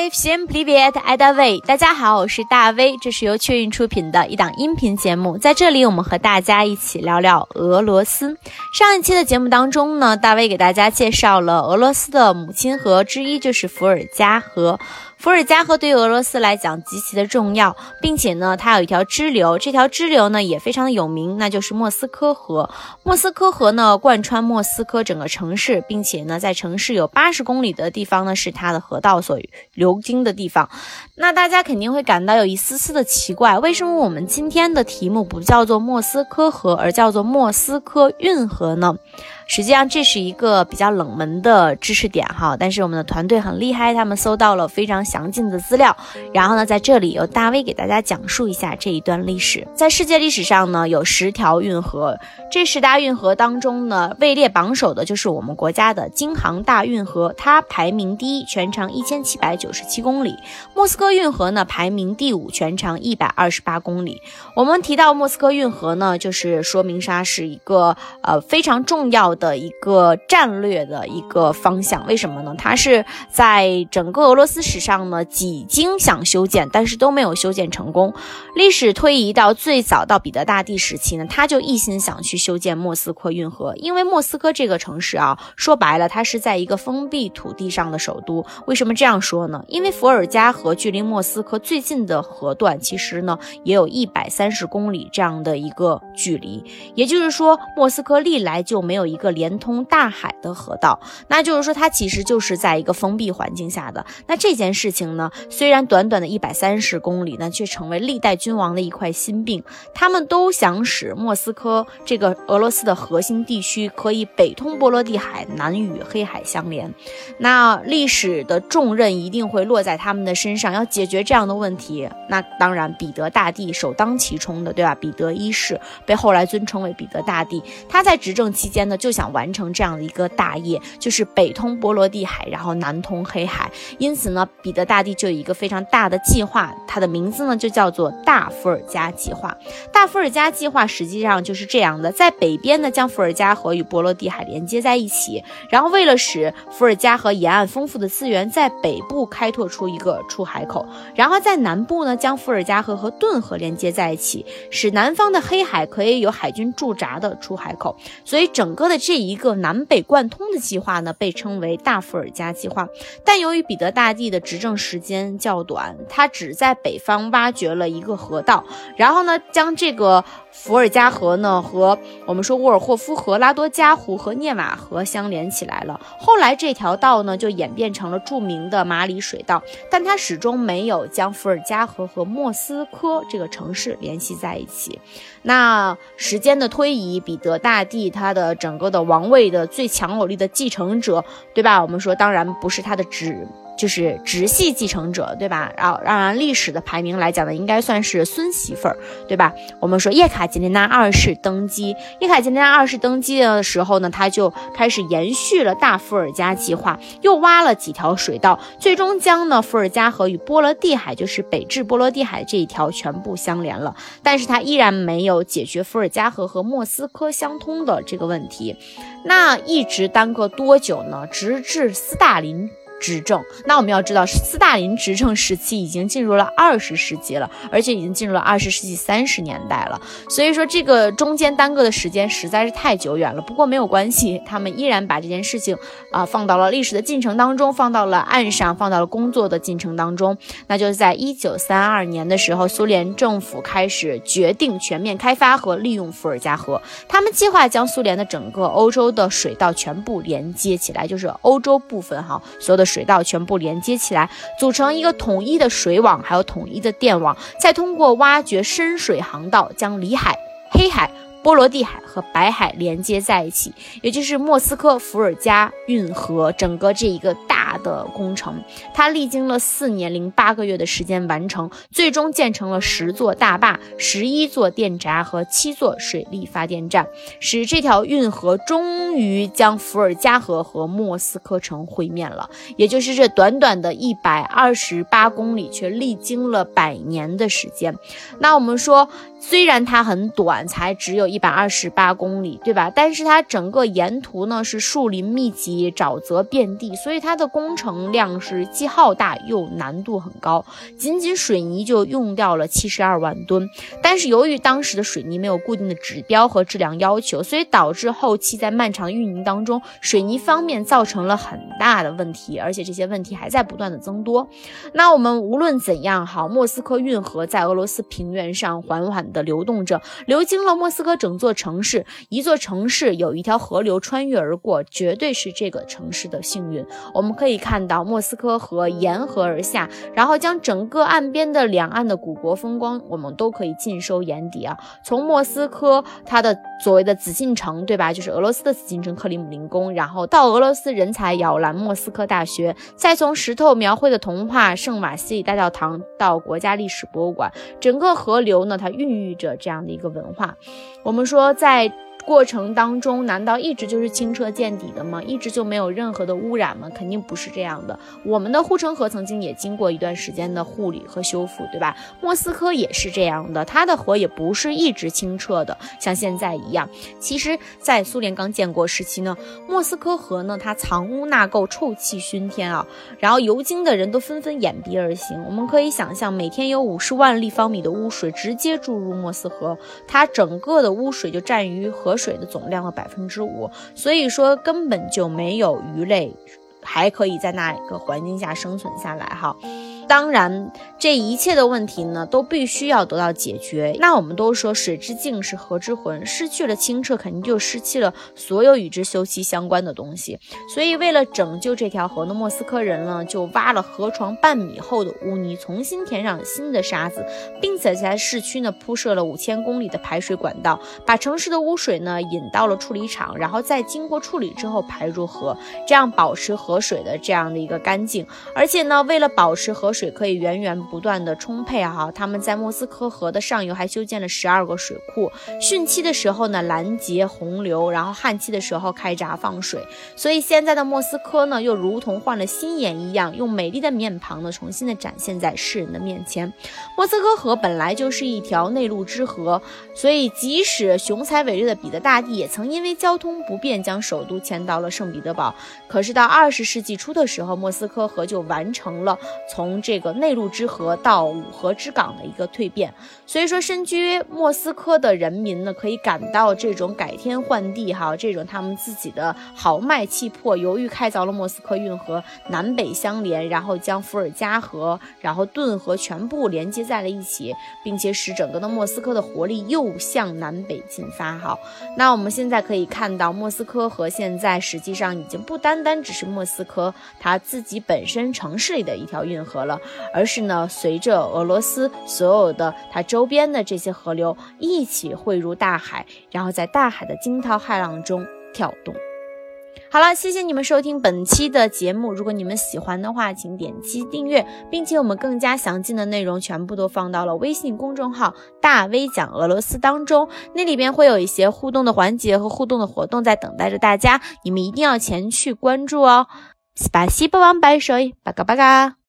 Hi, всем привет, I d a v 大家好，我是大 V，这是由雀运出品的一档音频节目，在这里我们和大家一起聊聊俄罗斯。上一期的节目当中呢，大 V 给大家介绍了俄罗斯的母亲河之一，就是伏尔加河。 伏尔加河对于俄罗斯来讲极其的重要，并且呢，它有一条支流，这条支流呢也非常的有名，那就是莫斯科河。莫斯科河呢贯穿莫斯科整个城市，并且呢，在城市有八十公里的地方呢是它的河道所流经的地方。那大家肯定会感到有一丝丝的奇怪，为什么我们今天的题目不叫做莫斯科河，而叫做莫斯科运河呢？实际上这是一个比较冷门的知识点哈，但是我们的团队很厉害，他们搜到了非常详尽的资料，然后呢，在这里由大威给大家讲述一下这一段历史。在世界历史上呢，有十条运河，这十大运河当中呢，位列榜首的就是我们国家的京杭大运河，它排名第一，全长一千七百九十七公里。莫斯科运河呢排名第五，全长一百二十八公里。我们提到莫斯科运河呢，就是说明它是一个呃非常重要。的一个战略的一个方向，为什么呢？它是在整个俄罗斯史上呢，几经想修建，但是都没有修建成功。历史推移到最早到彼得大帝时期呢，他就一心想去修建莫斯科运河，因为莫斯科这个城市啊，说白了，它是在一个封闭土地上的首都。为什么这样说呢？因为伏尔加河距离莫斯科最近的河段，其实呢，也有一百三十公里这样的一个距离，也就是说，莫斯科历来就没有一个。连通大海的河道，那就是说它其实就是在一个封闭环境下的。那这件事情呢，虽然短短的一百三十公里呢，却成为历代君王的一块心病。他们都想使莫斯科这个俄罗斯的核心地区可以北通波罗的海，南与黑海相连。那历史的重任一定会落在他们的身上，要解决这样的问题。那当然，彼得大帝首当其冲的，对吧？彼得一世被后来尊称为彼得大帝，他在执政期间呢，就想。想完成这样的一个大业，就是北通波罗的海，然后南通黑海。因此呢，彼得大帝就有一个非常大的计划，它的名字呢就叫做大伏尔加计划。大伏尔加计划实际上就是这样的：在北边呢，将伏尔加河与波罗的海连接在一起，然后为了使伏尔加河沿岸丰富的资源在北部开拓出一个出海口，然后在南部呢，将伏尔加河和顿河连接在一起，使南方的黑海可以有海军驻扎的出海口。所以整个的这。一个南北贯通的计划呢，被称为大伏尔加计划。但由于彼得大帝的执政时间较短，他只在北方挖掘了一个河道，然后呢，将这个。伏尔加河呢，和我们说沃尔霍夫河、拉多加湖和涅瓦河相连起来了。后来这条道呢，就演变成了著名的马里水道，但它始终没有将伏尔加河和莫斯科这个城市联系在一起。那时间的推移，彼得大帝他的整个的王位的最强有力的继承者，对吧？我们说，当然不是他的侄。就是直系继承者，对吧？然后按历史的排名来讲呢，应该算是孙媳妇儿，对吧？我们说叶卡捷琳娜二世登基，叶卡捷琳娜二世登基的时候呢，他就开始延续了大伏尔加计划，又挖了几条水道，最终将呢伏尔加河与波罗的海，就是北至波罗的海这一条全部相连了。但是他依然没有解决伏尔加河和莫斯科相通的这个问题，那一直耽搁多久呢？直至斯大林。执政，那我们要知道，斯大林执政时期已经进入了二十世纪了，而且已经进入了二十世纪三十年代了。所以说，这个中间耽搁的时间实在是太久远了。不过没有关系，他们依然把这件事情啊放到了历史的进程当中，放到了岸上，放到了工作的进程当中。那就是在一九三二年的时候，苏联政府开始决定全面开发和利用伏尔加河。他们计划将苏联的整个欧洲的水道全部连接起来，就是欧洲部分哈，所有的。水道全部连接起来，组成一个统一的水网，还有统一的电网，再通过挖掘深水航道，将里海、黑海。波罗的海和白海连接在一起，也就是莫斯科伏尔加运河整个这一个的工程，它历经了四年零八个月的时间完成，最终建成了十座大坝、十一座电闸和七座水力发电站，使这条运河终于将伏尔加河和莫斯科城会面了。也就是这短短的一百二十八公里，却历经了百年的时间。那我们说，虽然它很短，才只有。一百二十八公里，对吧？但是它整个沿途呢是树林密集，沼泽遍地，所以它的工程量是既浩大又难度很高，仅仅水泥就用掉了七十二万吨。但是由于当时的水泥没有固定的指标和质量要求，所以导致后期在漫长的运营当中，水泥方面造成了很大的问题，而且这些问题还在不断的增多。那我们无论怎样好，莫斯科运河在俄罗斯平原上缓缓的流动着，流经了莫斯科整座城市。一座城市有一条河流穿越而过，绝对是这个城市的幸运。我们可以看到莫斯科河沿河而下，然后将整个岸边的两岸的古国风光，我们都可以尽收眼底啊。从莫斯科它的所谓的紫禁城，对吧？就是俄罗斯的紫禁城克里姆林宫，然后到俄罗斯人才摇篮莫斯科大学，再从石头描绘的童话圣瓦西里大教堂到国家历史博物馆，整个河流呢，它孕育着这样的一个文化。我们说在。过程当中，难道一直就是清澈见底的吗？一直就没有任何的污染吗？肯定不是这样的。我们的护城河曾经也经过一段时间的护理和修复，对吧？莫斯科也是这样的，它的河也不是一直清澈的，像现在一样。其实，在苏联刚建国时期呢，莫斯科河呢，它藏污纳垢，臭气熏天啊，然后游经的人都纷纷掩鼻而行。我们可以想象，每天有五十万立方米的污水直接注入莫斯科，它整个的污水就占于河。河水的总量的百分之五，所以说根本就没有鱼类还可以在那个环境下生存下来哈。当然，这一切的问题呢，都必须要得到解决。那我们都说水之净是河之魂，失去了清澈，肯定就失去了所有与之休戚相关的东西。所以，为了拯救这条河呢，莫斯科人呢就挖了河床半米厚的污泥，重新填上新的沙子，并且在市区呢铺设了五千公里的排水管道，把城市的污水呢引到了处理厂，然后再经过处理之后排入河，这样保持河水的这样的一个干净。而且呢，为了保持河水。水可以源源不断的充沛哈，他们在莫斯科河的上游还修建了十二个水库，汛期的时候呢拦截洪流，然后旱期的时候开闸放水，所以现在的莫斯科呢又如同换了新颜一样，用美丽的面庞呢重新的展现在世人的面前。莫斯科河本来就是一条内陆之河，所以即使雄才伟略的彼得大帝也曾因为交通不便将首都迁到了圣彼得堡，可是到二十世纪初的时候，莫斯科河就完成了从这。这个内陆之河到五河之港的一个蜕变，所以说身居莫斯科的人民呢，可以感到这种改天换地哈，这种他们自己的豪迈气魄。由于开凿了莫斯科运河，南北相连，然后将伏尔加河、然后顿河全部连接在了一起，并且使整个的莫斯科的活力又向南北进发哈。那我们现在可以看到，莫斯科河现在实际上已经不单单只是莫斯科它自己本身城市里的一条运河了。而是呢，随着俄罗斯所有的它周边的这些河流一起汇入大海，然后在大海的惊涛骇浪中跳动。好了，谢谢你们收听本期的节目。如果你们喜欢的话，请点击订阅，并且我们更加详尽的内容全部都放到了微信公众号“大 V 讲俄罗斯”当中，那里边会有一些互动的环节和互动的活动在等待着大家，你们一定要前去关注哦。斯巴西巴王白水，巴嘎巴嘎。